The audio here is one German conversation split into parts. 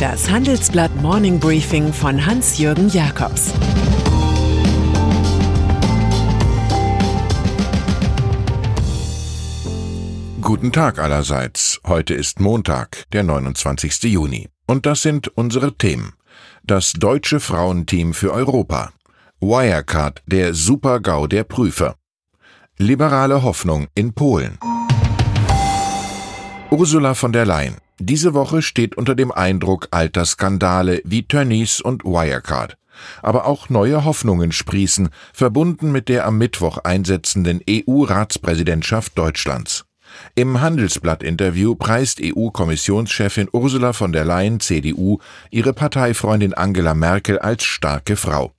Das Handelsblatt Morning Briefing von Hans-Jürgen Jakobs Guten Tag allerseits. Heute ist Montag, der 29. Juni. Und das sind unsere Themen. Das deutsche Frauenteam für Europa. Wirecard, der Super-GAU der Prüfer. Liberale Hoffnung in Polen. Ursula von der Leyen. Diese Woche steht unter dem Eindruck alter Skandale wie Tönnies und Wirecard. Aber auch neue Hoffnungen sprießen, verbunden mit der am Mittwoch einsetzenden EU-Ratspräsidentschaft Deutschlands. Im Handelsblatt-Interview preist EU-Kommissionschefin Ursula von der Leyen, CDU, ihre Parteifreundin Angela Merkel als starke Frau.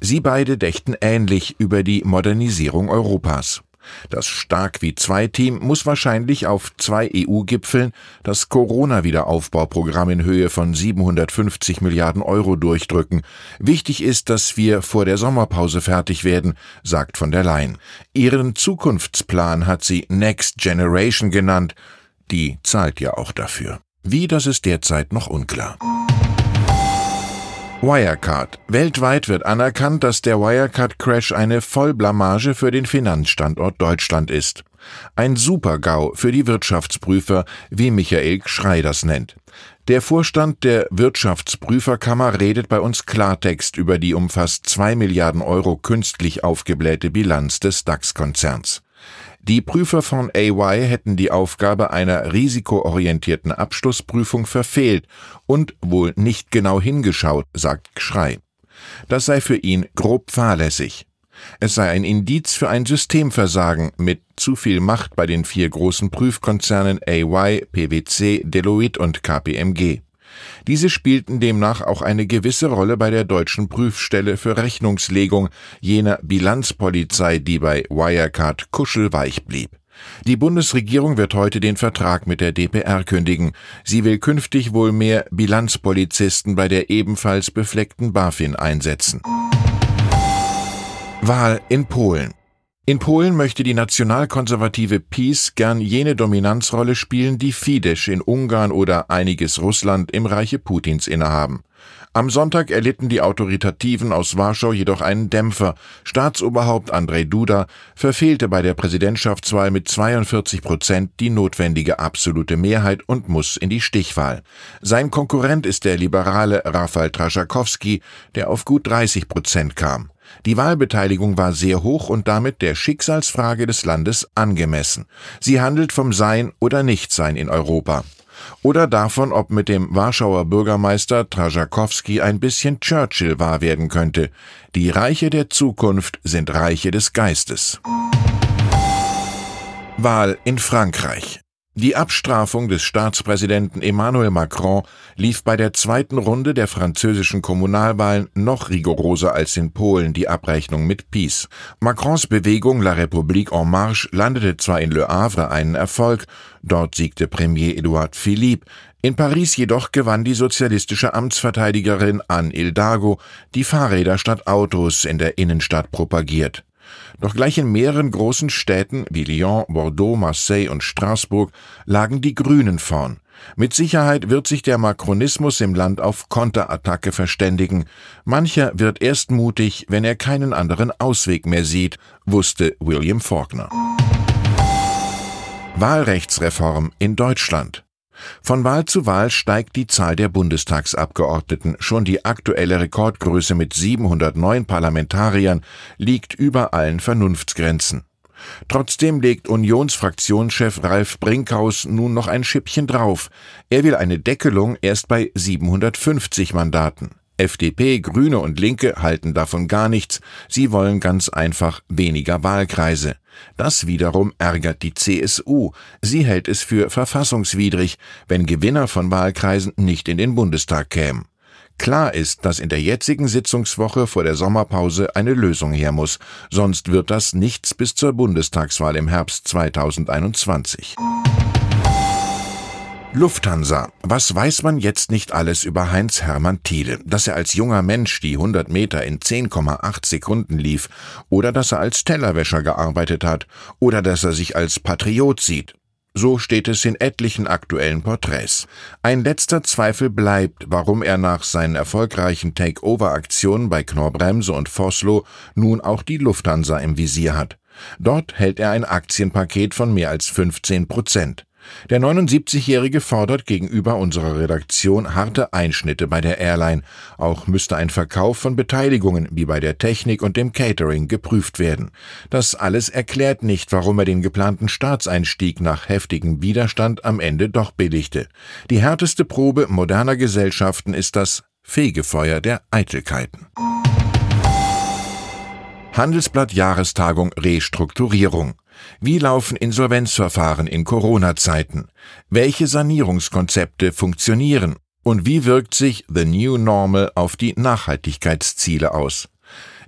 Sie beide dächten ähnlich über die Modernisierung Europas. Das Stark wie zwei Team muss wahrscheinlich auf zwei EU-Gipfeln das Corona-Wiederaufbauprogramm in Höhe von 750 Milliarden Euro durchdrücken. Wichtig ist, dass wir vor der Sommerpause fertig werden, sagt von der Leyen. Ihren Zukunftsplan hat sie Next Generation genannt. Die zahlt ja auch dafür. Wie, das ist derzeit noch unklar. Wirecard. Weltweit wird anerkannt, dass der Wirecard-Crash eine Vollblamage für den Finanzstandort Deutschland ist. Ein Super-GAU für die Wirtschaftsprüfer, wie Michael Schrei das nennt. Der Vorstand der Wirtschaftsprüferkammer redet bei uns Klartext über die um fast zwei Milliarden Euro künstlich aufgeblähte Bilanz des DAX-Konzerns. Die Prüfer von AY hätten die Aufgabe einer risikoorientierten Abschlussprüfung verfehlt und wohl nicht genau hingeschaut, sagt Schrei. Das sei für ihn grob fahrlässig. Es sei ein Indiz für ein Systemversagen mit zu viel Macht bei den vier großen Prüfkonzernen AY, PwC, Deloitte und KPMG. Diese spielten demnach auch eine gewisse Rolle bei der deutschen Prüfstelle für Rechnungslegung, jener Bilanzpolizei, die bei Wirecard kuschelweich blieb. Die Bundesregierung wird heute den Vertrag mit der DPR kündigen. Sie will künftig wohl mehr Bilanzpolizisten bei der ebenfalls befleckten BaFin einsetzen. Wahl in Polen in Polen möchte die nationalkonservative PiS gern jene Dominanzrolle spielen, die Fidesz in Ungarn oder einiges Russland im Reiche Putins innehaben. Am Sonntag erlitten die Autoritativen aus Warschau jedoch einen Dämpfer. Staatsoberhaupt Andrzej Duda verfehlte bei der Präsidentschaftswahl mit 42 Prozent die notwendige absolute Mehrheit und muss in die Stichwahl. Sein Konkurrent ist der liberale Rafał Trzaskowski, der auf gut 30 Prozent kam. Die Wahlbeteiligung war sehr hoch und damit der Schicksalsfrage des Landes angemessen. Sie handelt vom Sein oder Nichtsein in Europa. Oder davon, ob mit dem Warschauer Bürgermeister Trajakowski ein bisschen Churchill wahr werden könnte. Die Reiche der Zukunft sind Reiche des Geistes. Wahl in Frankreich. Die Abstrafung des Staatspräsidenten Emmanuel Macron lief bei der zweiten Runde der französischen Kommunalwahlen noch rigoroser als in Polen die Abrechnung mit PiS. Macrons Bewegung La République en Marche landete zwar in Le Havre einen Erfolg, dort siegte Premier Edouard Philippe, in Paris jedoch gewann die sozialistische Amtsverteidigerin Anne Hidalgo, die Fahrräder statt Autos in der Innenstadt propagiert. Doch gleich in mehreren großen Städten wie Lyon, Bordeaux, Marseille und Straßburg lagen die Grünen vorn. Mit Sicherheit wird sich der Makronismus im Land auf Konterattacke verständigen. Mancher wird erst mutig, wenn er keinen anderen Ausweg mehr sieht, wusste William Faulkner. Wahlrechtsreform in Deutschland von Wahl zu Wahl steigt die Zahl der Bundestagsabgeordneten. Schon die aktuelle Rekordgröße mit 709 Parlamentariern liegt über allen Vernunftsgrenzen. Trotzdem legt Unionsfraktionschef Ralf Brinkhaus nun noch ein Schippchen drauf. Er will eine Deckelung erst bei 750 Mandaten. FDP, Grüne und Linke halten davon gar nichts, sie wollen ganz einfach weniger Wahlkreise. Das wiederum ärgert die CSU. Sie hält es für verfassungswidrig, wenn Gewinner von Wahlkreisen nicht in den Bundestag kämen. Klar ist, dass in der jetzigen Sitzungswoche vor der Sommerpause eine Lösung her muss, sonst wird das nichts bis zur Bundestagswahl im Herbst 2021. Lufthansa. Was weiß man jetzt nicht alles über Heinz Hermann Thiele? Dass er als junger Mensch die 100 Meter in 10,8 Sekunden lief oder dass er als Tellerwäscher gearbeitet hat oder dass er sich als Patriot sieht. So steht es in etlichen aktuellen Porträts. Ein letzter Zweifel bleibt, warum er nach seinen erfolgreichen Takeover-Aktionen bei Knorr-Bremse und Vossloh nun auch die Lufthansa im Visier hat. Dort hält er ein Aktienpaket von mehr als 15 Prozent. Der 79-Jährige fordert gegenüber unserer Redaktion harte Einschnitte bei der Airline. Auch müsste ein Verkauf von Beteiligungen wie bei der Technik und dem Catering geprüft werden. Das alles erklärt nicht, warum er den geplanten Staatseinstieg nach heftigem Widerstand am Ende doch billigte. Die härteste Probe moderner Gesellschaften ist das Fegefeuer der Eitelkeiten. Handelsblatt Jahrestagung Restrukturierung. Wie laufen Insolvenzverfahren in Corona-Zeiten? Welche Sanierungskonzepte funktionieren? Und wie wirkt sich The New Normal auf die Nachhaltigkeitsziele aus?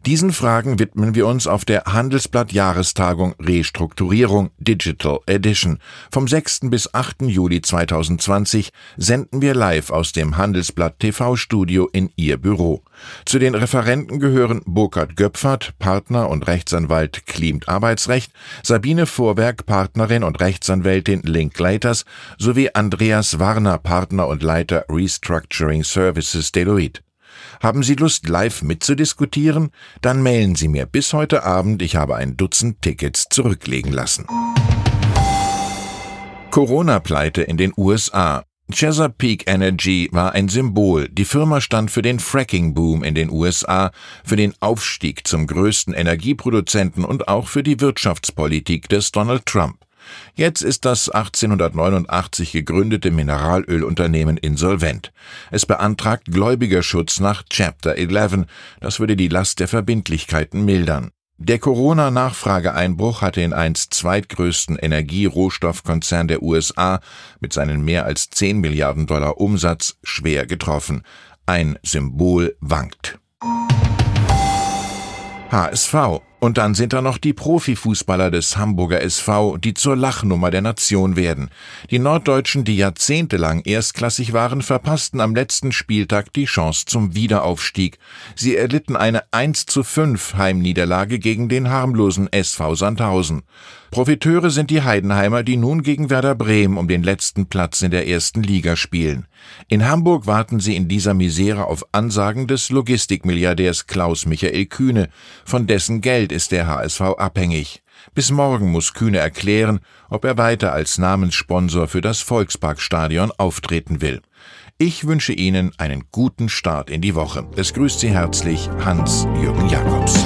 Diesen Fragen widmen wir uns auf der Handelsblatt Jahrestagung Restrukturierung Digital Edition. Vom 6. bis 8. Juli 2020 senden wir live aus dem Handelsblatt TV Studio in Ihr Büro. Zu den Referenten gehören Burkhard Göpfert, Partner und Rechtsanwalt Klimt Arbeitsrecht, Sabine Vorwerk, Partnerin und Rechtsanwältin Linklaters sowie Andreas Warner, Partner und Leiter Restructuring Services Deloitte. Haben Sie Lust, live mitzudiskutieren? Dann mailen Sie mir bis heute Abend. Ich habe ein Dutzend Tickets zurücklegen lassen. Corona-Pleite in den USA. Chesapeake Energy war ein Symbol. Die Firma stand für den Fracking-Boom in den USA, für den Aufstieg zum größten Energieproduzenten und auch für die Wirtschaftspolitik des Donald Trump. Jetzt ist das 1889 gegründete Mineralölunternehmen insolvent. Es beantragt Gläubigerschutz nach Chapter 11. Das würde die Last der Verbindlichkeiten mildern. Der Corona-Nachfrageeinbruch hatte den einst zweitgrößten Energierohstoffkonzern der USA mit seinen mehr als 10 Milliarden Dollar Umsatz schwer getroffen. Ein Symbol wankt. HSV und dann sind da noch die Profifußballer des Hamburger SV, die zur Lachnummer der Nation werden. Die Norddeutschen, die jahrzehntelang erstklassig waren, verpassten am letzten Spieltag die Chance zum Wiederaufstieg. Sie erlitten eine 1 zu 5 Heimniederlage gegen den harmlosen SV Sandhausen. Profiteure sind die Heidenheimer, die nun gegen Werder Bremen um den letzten Platz in der ersten Liga spielen. In Hamburg warten sie in dieser Misere auf Ansagen des Logistikmilliardärs Klaus Michael Kühne, von dessen Geld ist der HSV abhängig. Bis morgen muss Kühne erklären, ob er weiter als Namenssponsor für das Volksparkstadion auftreten will. Ich wünsche Ihnen einen guten Start in die Woche. Es grüßt Sie herzlich Hans-Jürgen Jakobs.